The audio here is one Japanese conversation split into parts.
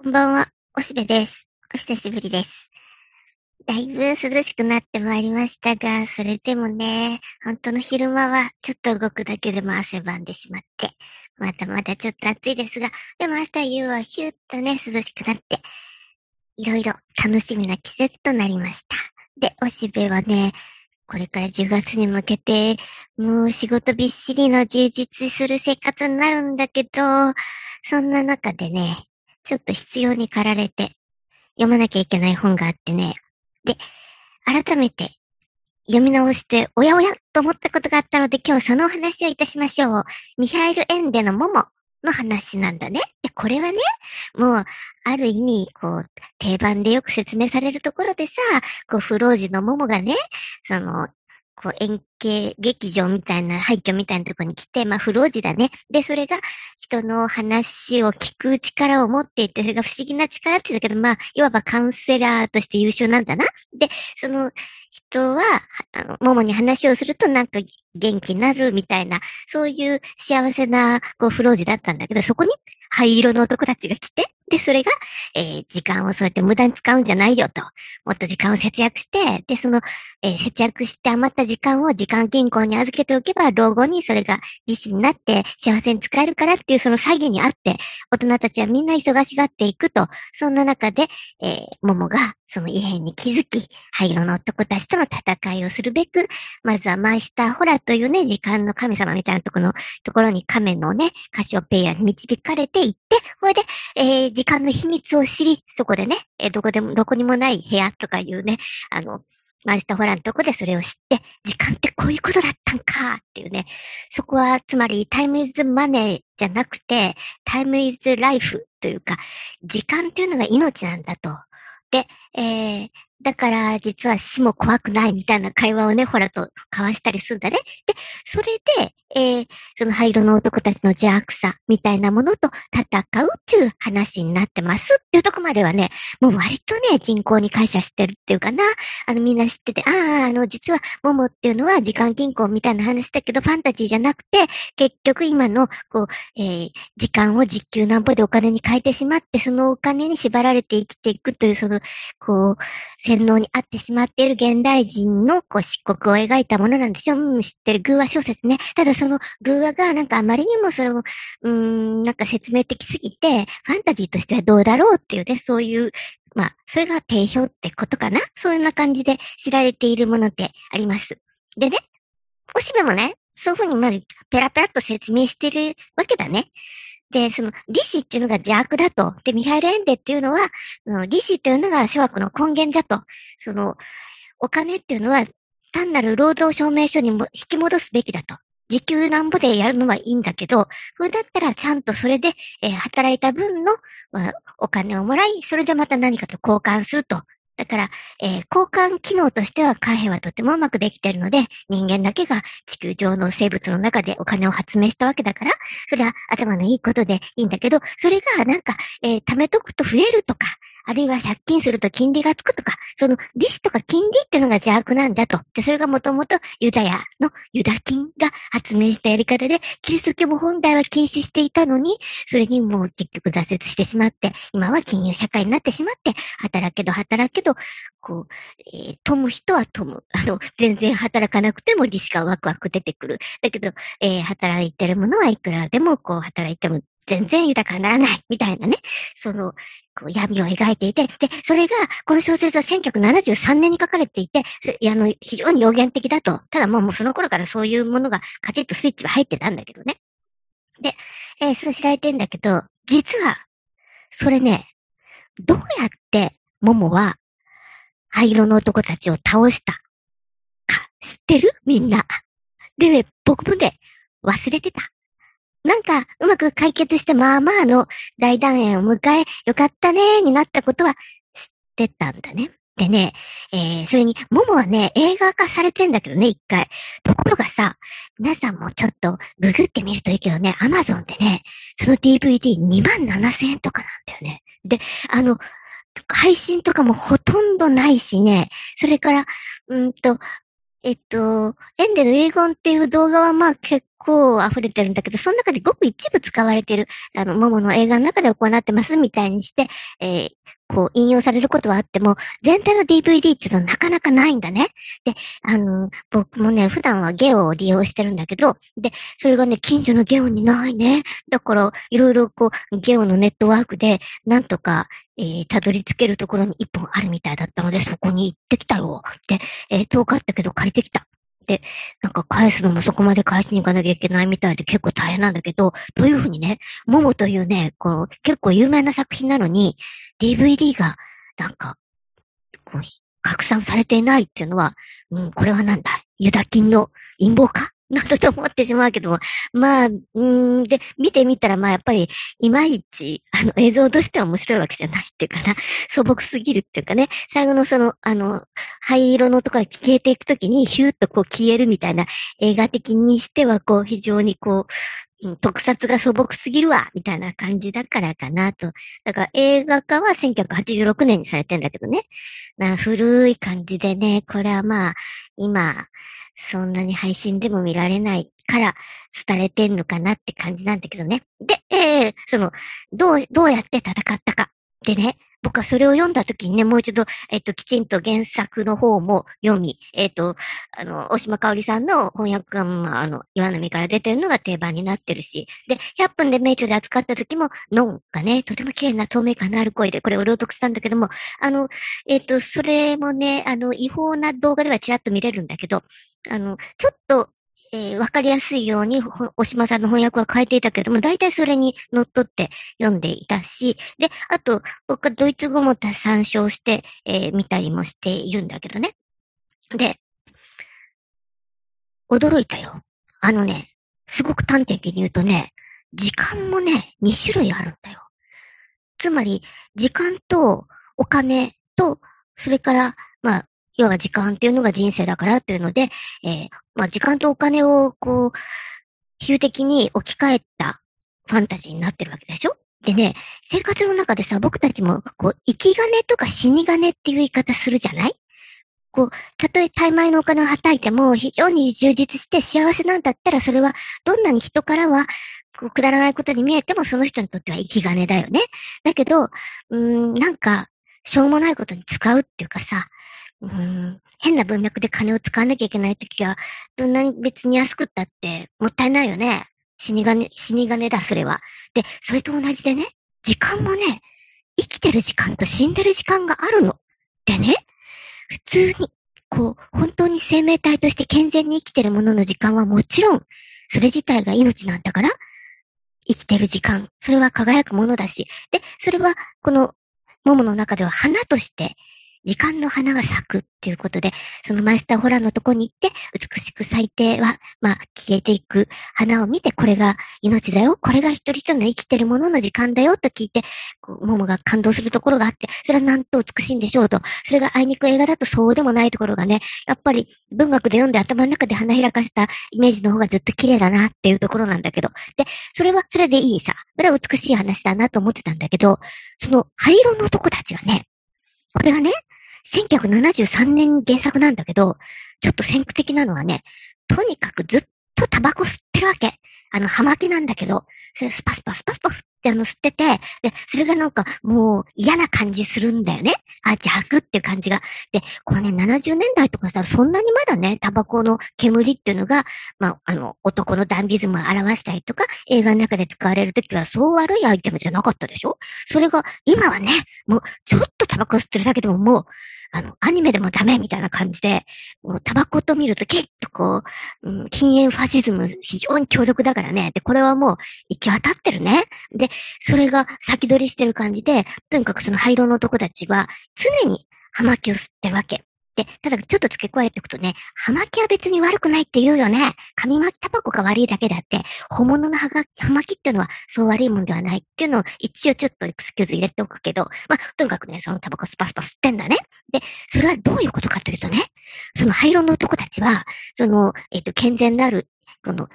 こんばんは、おしべです。お久しぶりです。だいぶ涼しくなってまいりましたが、それでもね、本当の昼間はちょっと動くだけでも汗ばんでしまって、まだまだちょっと暑いですが、でも明日夕はヒューッとね、涼しくなって、いろいろ楽しみな季節となりました。で、おしべはね、これから10月に向けて、もう仕事びっしりの充実する生活になるんだけど、そんな中でね、ちょっと必要に駆られて読まなきゃいけない本があってね。で、改めて読み直して、おやおやと思ったことがあったので、今日そのお話をいたしましょう。ミハイル・エンデのモモの話なんだね。で、これはね、もう、ある意味、こう、定番でよく説明されるところでさ、こう、不老児のモモがね、その、こう、円形劇場みたいな、廃墟みたいなとこに来て、まあ、不老児だね。で、それが人の話を聞く力を持っていて、それが不思議な力って言うんだけど、まあ、いわばカウンセラーとして優秀なんだな。で、その人は、あの、ももに話をするとなんか元気になるみたいな、そういう幸せな、こう、不老児だったんだけど、そこに灰色の男たちが来て、で、それが、えー、時間をそうやって無駄に使うんじゃないよと。もっと時間を節約して、で、その、えー、節約して余った時間を時間銀行に預けておけば、老後にそれが利子になって幸せに使えるからっていうその詐欺にあって、大人たちはみんな忙しがっていくと。そんな中で、えー、桃がその異変に気づき、灰色の男たちとの戦いをするべく、まずはマイスターホラというね、時間の神様みたいなところの、ところに亀のね、カシオペイアに導かれていって、それで、えー、時間の秘密を知り、そこでね、えー、どこでも、どこにもない部屋とかいうね、あの、マイスターホラのとこでそれを知って、時間ってこういうことだったんかっていうね。そこは、つまり、タイムイズマネーじゃなくて、タイムイズライフというか、時間っていうのが命なんだと。で、えー、だから実は死も怖くないみたいな会話をね、ほらと交わしたりするんだね。で、それで、えー、その灰色の男たちの邪悪さみたいなものと戦うっていう話になってますっていうとこまではね、もう割とね、人口に感謝してるっていうかな。あのみんな知ってて、ああ、あの実はモモっていうのは時間銀行みたいな話だけど、ファンタジーじゃなくて、結局今の、こう、えー、時間を実給なんぼでお金に変えてしまって、そのお金に縛られて生きていくという、その、こう、洗脳にあってしまっている現代人の、こう、漆黒を描いたものなんでしょうん、知ってる偶話小説ね。ただその偶話がなんかあまりにもそれも、うん、なんか説明的すぎて、ファンタジーとしてはどうだろうっていうね、そういう、まあ、それが定評ってことかなそういうような感じで知られているものってあります。でね、おしべもね、そういうふうにまずペラペラっと説明してるわけだね。で、その、利子っていうのが邪悪だと。で、ミハイル・エンデっていうのは、利子っていうのが諸悪の根源だと。その、お金っていうのは単なる労働証明書にも引き戻すべきだと。時給なんぼでやるのはいいんだけど、それだったらちゃんとそれで、えー、働いた分の、まあ、お金をもらい、それでまた何かと交換すると。だから、えー、交換機能としては貨幣はとてもうまくできているので、人間だけが地球上の生物の中でお金を発明したわけだから、それは頭のいいことでいいんだけど、それがなんか、えー、貯めとくと増えるとか、あるいは借金すると金利がつくとか、その利子とか金利っていうのが邪悪なんだと。で、それがもともとユダヤのユダ金が発明したやり方で、キリスト教も本来は禁止していたのに、それにもう結局挫折してしまって、今は金融社会になってしまって、働けど働けど、こう、えー、富む人は富む。あの、全然働かなくても利子がワクワク出てくる。だけど、えー、働いてるものはいくらでもこう働いても全然豊かにならない、みたいなね、その、こう闇を描いていて、で、それが、この小説は1973年に書かれていて、あの、非常に予言的だと。ただもうその頃からそういうものがカチッとスイッチは入ってたんだけどね。で、えー、そう知られてんだけど、実は、それね、どうやって、モモは、灰色の男たちを倒したか、知ってる？みんな。でね、僕もね、忘れてた。なんか、うまく解決して、まあまあの大団円を迎え、よかったねになったことは知ってたんだね。でね、えー、それに、モモはね、映画化されてんだけどね、一回。ところがさ、皆さんもちょっとググってみるといいけどね、アマゾンでね、その DVD2 万7千円とかなんだよね。で、あの、配信とかもほとんどないしね、それから、うんと、えっと、エンデの遺言っていう動画はまあ結構溢れてるんだけど、その中でごく一部使われてる、あの、桃の映画の中で行ってますみたいにして、えー、こう、引用されることはあっても、全体の DVD っていうのはなかなかないんだね。で、あの、僕もね、普段はゲオを利用してるんだけど、で、それがね、近所のゲオにないね。だから、いろいろこう、ゲオのネットワークで、なんとか、えー、たどり着けるところに一本あるみたいだったので、そこに行ってきたよ。で、えー、遠かったけど借りてきた。で、なんか返すのもそこまで返しに行かなきゃいけないみたいで結構大変なんだけど、というふうにね、ももというね、この結構有名な作品なのに、DVD が、なんか、こう、拡散されていないっていうのは、うん、これはなんだユダキンの陰謀かなどと思ってしまうけども、まあ、んで、見てみたら、まあやっぱり、いまいち、あの、映像としては面白いわけじゃないっていうかな、素朴すぎるっていうかね、最後のその、あの、灰色のとこが消えていくときに、ヒューッとこう消えるみたいな映画的にしては、こう、非常にこう、特撮が素朴すぎるわ、みたいな感じだからかなと。だから映画化は1986年にされてんだけどね。な古い感じでね、これはまあ、今、そんなに配信でも見られないから伝えてんのかなって感じなんだけどね。で、えー、その、どう、どうやって戦ったか。でね、僕はそれを読んだ時にね、もう一度、えっと、きちんと原作の方も読み、えっと、あの、大島香織さんの翻訳が、まあ、あの、岩波から出てるのが定番になってるし、で、100分で名著で扱った時も、ノンがね、とても綺麗な透明感のある声で、これを朗読したんだけども、あの、えっと、それもね、あの、違法な動画ではちらっと見れるんだけど、あの、ちょっと、えー、わかりやすいように、おしまさんの翻訳は変えていたけれども、大体それに乗っ取って読んでいたし、で、あと、僕はドイツ語も参照して、えー、見たりもしているんだけどね。で、驚いたよ。あのね、すごく端的に言うとね、時間もね、2種類あるんだよ。つまり、時間とお金と、それから、まあ、要は時間っていうのが人生だからっていうので、えー、まあ時間とお金をこう、比喩的に置き換えたファンタジーになってるわけでしょ？でね、生活の中でさ、僕たちも、こう、生き金とか死に金っていう言い方するじゃない？こう、たとえ大枚のお金をはたいても、非常に充実して幸せなんだったら、それは、どんなに人からは、こう、くだらないことに見えても、その人にとっては生き金だよね。だけど、うん、なんか、しょうもないことに使うっていうかさ、うん、変な文脈で金を使わなきゃいけないときは、どんなに別に安くったってもったいないよね。死に金、死に金だ、それは。で、それと同じでね、時間もね、生きてる時間と死んでる時間があるの。でね、普通に、こう、本当に生命体として健全に生きてるものの時間はもちろん、それ自体が命なんだから、生きてる時間、それは輝くものだし、で、それは、この、桃の中では花として時間の花が咲くっていうことで、そのマイスターホラーのとこに行って、美しく咲いては、まあ、消えていく花を見て、これが命だよ、これが一人一人の生きてるものの時間だよと聞いて、こう、桃が感動するところがあって、それはなんと美しいんでしょうと。それがあいにく映画だとそうでもないところがね、やっぱり文学で読んで頭の中で花開かしたイメージの方がずっと綺麗だなっていうところなんだけど。で、それはそれでいいさ。それは美しい話だなと思ってたんだけど、その灰色の男たちがね、これがね、1973年に原作なんだけど、ちょっと先駆的なのはね、とにかくずっとタバコ吸ってるわけ。あの、葉巻なんだけど、スパスパスパスパってあの吸ってて、で、それがなんかもう嫌な感じするんだよね。あ、邪悪っていう感じが。で、これね、70年代とかさ、そんなにまだね、タバコの煙っていうのが、まあ、あの、男のダンディズムを表したりとか、映画の中で使われるときはそう悪いアイテムじゃなかったでしょ？それが、今はね、もう、ちょっとタバコ吸ってるだけでももう、あの、アニメでもダメみたいな感じで、もうタバコと見ると結構こう、うん、禁煙ファシズム非常に強力だからね。で、これはもう行き渡ってるね。で、それが先取りしてる感じで、とにかくその灰色の男たちは常に葉巻を吸ってるわけ。で、ただちょっと付け加えておくとね、葉巻は別に悪くないって言うよね。紙巻きタバコが悪いだけだって、本物の葉が葉巻っていうのはそう悪いもんではないっていうのを一応ちょっとエクスキューズ入れておくけど、まあ、とにかくね、そのタバコスパスパ吸ってんだね。で、それはどういうことかというとね、その灰色の男たちは、その、えっ、ー、と、健全なる、この、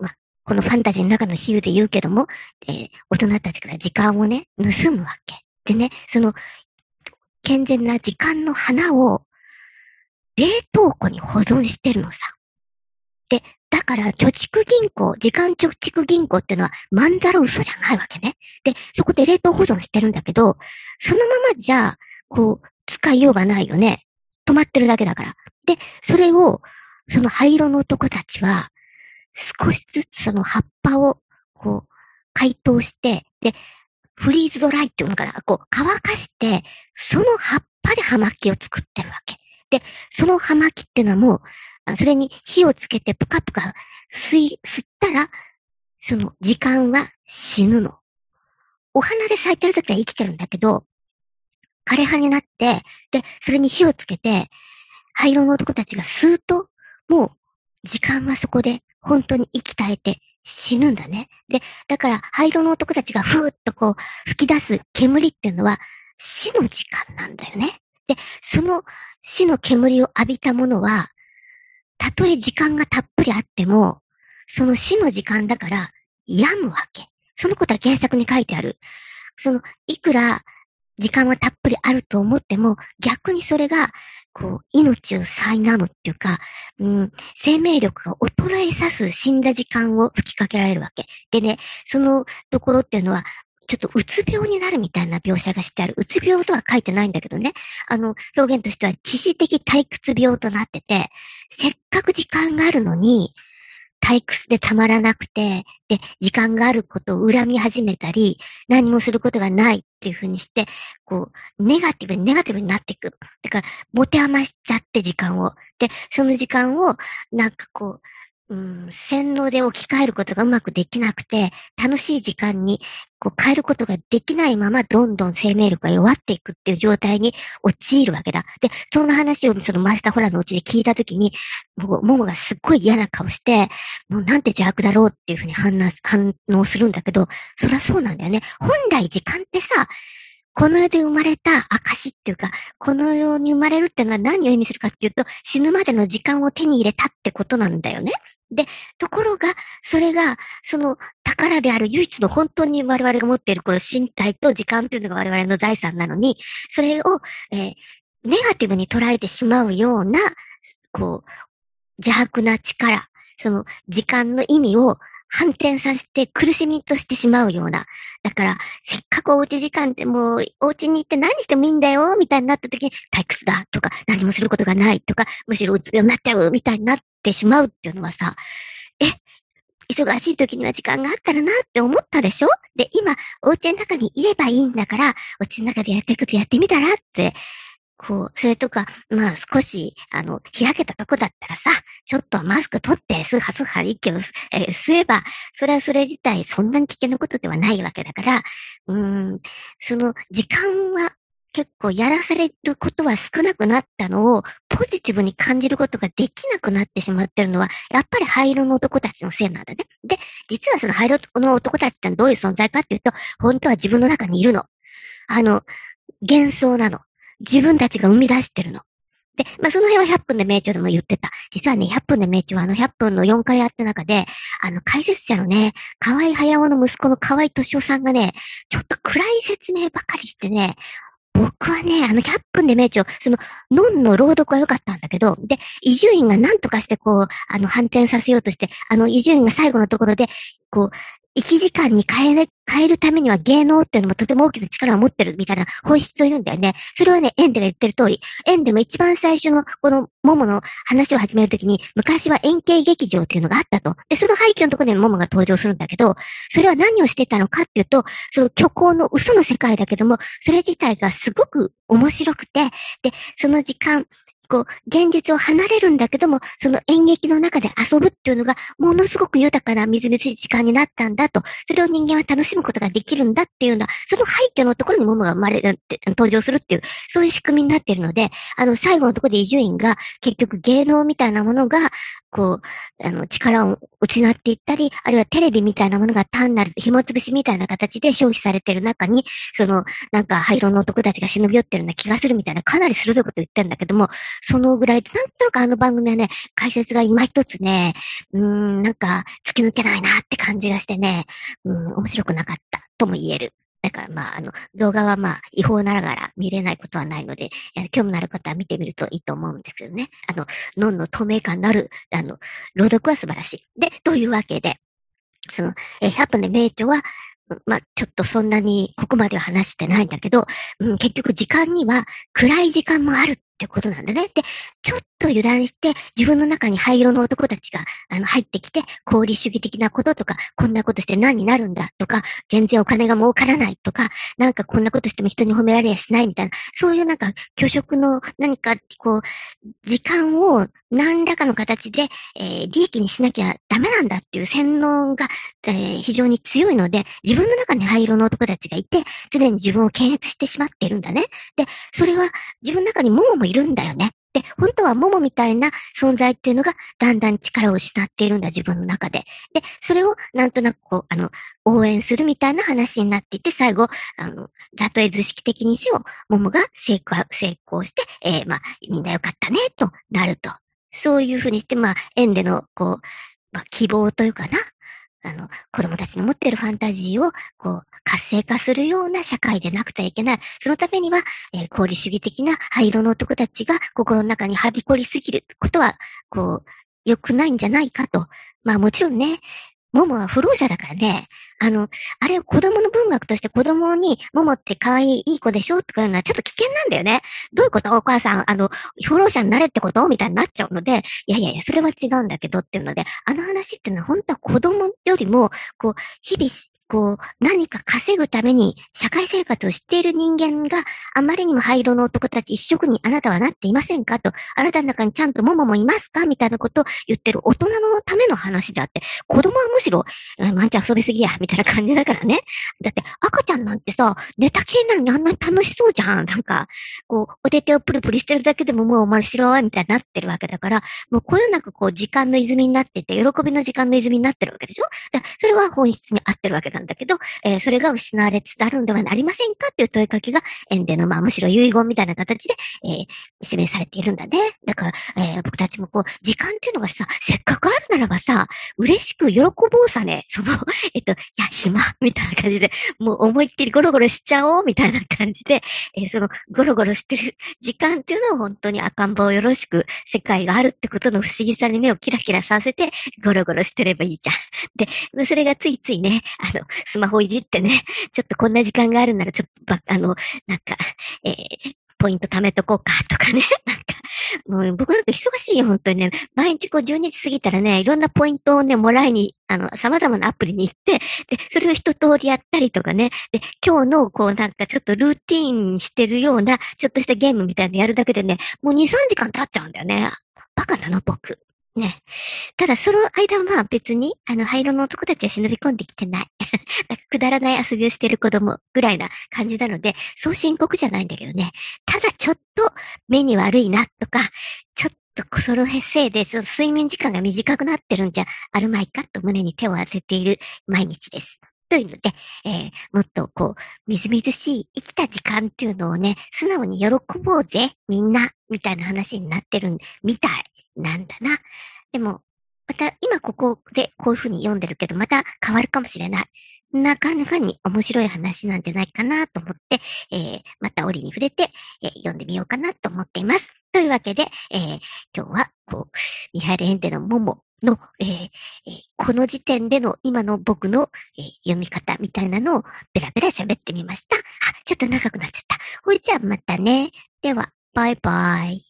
まあ、このファンタジーの中の比喩で言うけども、えー、大人たちから時間をね、盗むわけ。でね、その、健全な時間の花を冷凍庫に保存してるのさ。で、だから、貯蓄銀行、時間貯蓄銀行っていうのは、まんざら嘘じゃないわけね。で、そこで冷凍保存してるんだけど、そのままじゃ、こう、使いようがないよね。止まってるだけだから。で、それを、その灰色の男たちは、少しずつその葉っぱを、こう、解凍して、で、フリーズドライっていうのかな、こう、乾かして、その葉っぱで葉巻を作ってるわけ。で、その葉巻っていうのはもう、それに火をつけてぷかぷか吸い、吸ったら、その時間は死ぬの。お花で咲いてる時は生きてるんだけど、枯葉になって、で、それに火をつけて、灰色の男たちが吸うと、もう、時間はそこで本当に息絶えて死ぬんだね。で、だから灰色の男たちがふーっとこう吹き出す煙っていうのは死の時間なんだよね。で、その死の煙を浴びたものは、たとえ時間がたっぷりあっても、その死の時間だから病むわけ。そのことは原作に書いてある。その、いくら時間はたっぷりあると思っても、逆にそれが、こう、命を苛むっていうか、うん、生命力が衰えさす死んだ時間を吹きかけられるわけ。でね、そのところっていうのは、ちょっとうつ病になるみたいな描写がしてある。うつ病とは書いてないんだけどね。あの、表現としては、知識的退屈病となってて、せっかく時間があるのに、退屈でたまらなくて、で、時間があることを恨み始めたり、何もすることがないっていうふうにして、こう、ネガティブにネガティブになっていく。だから、持て余しちゃって時間を。で、その時間を、なんかこう、うん、洗脳で置き換えることがうまくできなくて、楽しい時間にこう変えることができないまま、どんどん生命力が弱っていくっていう状態に陥るわけだ。で、そんな話をそのマスターホラーのうちで聞いたときに、も、ももがすっごい嫌な顔して、もうなんて邪悪だろうっていうふうに反応するんだけど、そりゃそうなんだよね。本来時間ってさ、この世で生まれた証っていうか、この世に生まれるっていうのは何を意味するかっていうと、死ぬまでの時間を手に入れたってことなんだよね。で、ところが、それが、その宝である唯一の本当に我々が持っているこの身体と時間というのが我々の財産なのに、それを、えー、ネガティブに捉えてしまうような、こう、邪悪な力、その時間の意味を反転させて苦しみとしてしまうような。だから、せっかくおうち時間でもう、お家に行って何してもいいんだよ、みたいになった時に、退屈だとか、何もすることがないとか、むしろうつ病になっちゃう、みたいになってしまうっていうのはさ、え、忙しい時には時間があったらなって思ったでしょ？で、今、お家の中にいればいいんだから、お家の中でやっていくことやってみたらってこう、それとか、まあ少し、あの、開けたとこだったらさ、ちょっとマスク取って、スーハスーハ息を、えー、吸えば、それはそれ自体そんなに危険なことではないわけだから、うん、その時間は結構やらされることは少なくなったのを、ポジティブに感じることができなくなってしまってるのは、やっぱり灰色の男たちのせいなんだね。で、実はその灰色の男たちってどういう存在かっていうと、本当は自分の中にいるの。あの、幻想なの。自分たちが生み出してるの。で、まあ、その辺は100分で名著でも言ってた。実はね、100分で名著はあの100分の4回やった中で、あの、解説者のね、河合隼夫の息子の河合敏夫さんがね、ちょっと暗い説明ばかりしてね、僕はね、あの、100分で名著、その、ノンの朗読は良かったんだけど、で、伊集院が何とかしてこう、あの、反転させようとして、あの、伊集院が最後のところで、こう、生き時間に変え変えるためには芸能っていうのもとても大きな力を持ってるみたいな本質を言うんだよね。それはね、エンデが言ってる通り、エンデも一番最初のこのモモの話を始めるときに、昔は円形劇場っていうのがあったと。で、その廃墟のところでモモが登場するんだけど、それは何をしてたのかっていうと、その虚構の嘘の世界だけども、それ自体がすごく面白くて、で、その時間、こう、現実を離れるんだけども、その演劇の中で遊ぶっていうのが、ものすごく豊かなみずみずしい時間になったんだと、それを人間は楽しむことができるんだっていうような、その背景のところに桃が生まれる、登場するっていう、そういう仕組みになっているので、あの、最後のところで伊集院が、結局芸能みたいなものが、こう、あの、力を失っていったり、あるいはテレビみたいなものが単なる紐つぶしみたいな形で消費されてる中に、その、なんか灰色の男たちが忍び寄ってるような気がするみたいな、かなり鋭いこと言ってるんだけども、そのぐらいで、なんとなくあの番組はね、解説が今一つね、うーん、なんか、突き抜けないなって感じがしてね、うん、面白くなかったとも言える。だからまあ、あの、動画はまあ、違法ながら見れないことはないので、興味のある方は見てみるといいと思うんですけどね。あの、脳の透明感のある、あの、朗読は素晴らしい。で、というわけで、その、えー、100分で名著は、まあ、ちょっとそんなにここまでは話してないんだけど、うん、結局時間には暗い時間もあるってことなんだね。で、ちょっと油断して、自分の中に灰色の男たちが、あの、入ってきて、功利主義的なこととか、こんなことして何になるんだとか、全然お金が儲からないとか、なんかこんなことしても人に褒められやしないみたいな、そういうなんか、虚職の何か、こう、時間を何らかの形で、えー、利益にしなきゃダメなんだっていう洗脳が、えー、非常に強いので、自分の中に灰色の男たちがいて、すでに自分を検閲してしまっているんだね。で、それは自分の中にももいるんだよね。で、本当はモモみたいな存在っていうのがだんだん力を失っているんだ、自分の中で。で、それをなんとなくこう、あの、応援するみたいな話になっていて、最後、あの、たとえ図式的にせよ、モモが成功、成功して、えー、まあ、みんなよかったね、となると。そういうふうにして、まあ、縁での、こう、まあ、希望というかな、あの、子供たちの持っているファンタジーを、こう、活性化するような社会でなくてはいけない。そのためには、えー、功利主義的な灰色の男たちが心の中にはびこりすぎることは、こう、良くないんじゃないかと。まあもちろんね、ももは不老者だからね、あの、あれ子供の文学として子供に、ももって可愛い、いい子でしょ？とかいうのはちょっと危険なんだよね。どういうこと？お母さん、あの、不老者になれってこと？みたいになっちゃうので、いやいやいや、それは違うんだけどっていうので、あの話っていうのは本当は子供よりも、こう、日々こう、何か稼ぐために社会生活をしている人間があまりにも灰色の男たち一色にあなたはなっていませんかと、あなたの中にちゃんとモモもいますかみたいなことを言ってる大人のための話であって、子供はむしろ、ワンちゃん遊びすぎや、みたいな感じだからね。だって赤ちゃんなんてさ、ネタ系なのにあんなに楽しそうじゃん。なんか、こう、お手手をプルプルしてるだけでももう面白いみたいになってるわけだから、もうこういうなんかこう時間の泉になってて、喜びの時間の泉になってるわけでしょ？だそれは本質に合ってるわけだなんだけど、えー、それが失われつつあるんではありませんかっていう問いかけが、エンデの、まあ、むしろ遺言みたいな形で、えー、指名されているんだね。だから、えー、僕たちもこう、時間っていうのがさ、せっかくあるならばさ、嬉しく喜ぼうさね。その、えっと、いや、暇みたいな感じで、もう思いっきりゴロゴロしちゃおうみたいな感じで、えー、その、ゴロゴロしてる 時間っていうのを本当に赤ん坊よろしく、世界があるってことの不思議さに目をキラキラさせて、ゴロゴロしてればいいじゃん。で、それがついついね、あの、スマホいじってね、ちょっとこんな時間があるなら、ちょっとば、あの、なんか、えー、ポイント貯めとこうかとかね。なんか、もう僕なんか忙しいよ、本当にね。毎日こう12時過ぎたらね、いろんなポイントをね、もらいに、あの、様々なアプリに行って、で、それを一通りやったりとかね。で、今日のこうなんかちょっとルーティーンしてるような、ちょっとしたゲームみたいなのやるだけでね、もう2、3時間経っちゃうんだよね。バカなの、僕。ね。ただ、その間はまあ別に、あの、灰色の男たちは忍び込んできてない。なんかくだらない遊びをしてる子供ぐらいな感じなので、そう深刻じゃないんだけどね。ただ、ちょっと目に悪いなとか、ちょっとそのせいで、その睡眠時間が短くなってるんじゃあるまいかと胸に手を当てている毎日です。というので、えー、もっとこう、みずみずしい生きた時間っていうのをね、素直に喜ぼうぜ、みんな、みたいな話になってるみたい。なんだな。でも、また今ここでこういうふうに読んでるけど、また変わるかもしれない。なかなかに面白い話なんじゃないかなと思って、えー、また折に触れて、えー、読んでみようかなと思っています。というわけで、えー、今日は、こう、ミハイル・エンデのモモの、えー、この時点での今の僕の、えー、読み方みたいなのをベラベラ喋ってみました。あ、ちょっと長くなっちゃった。ほいじゃあまたね。では、バイバイ。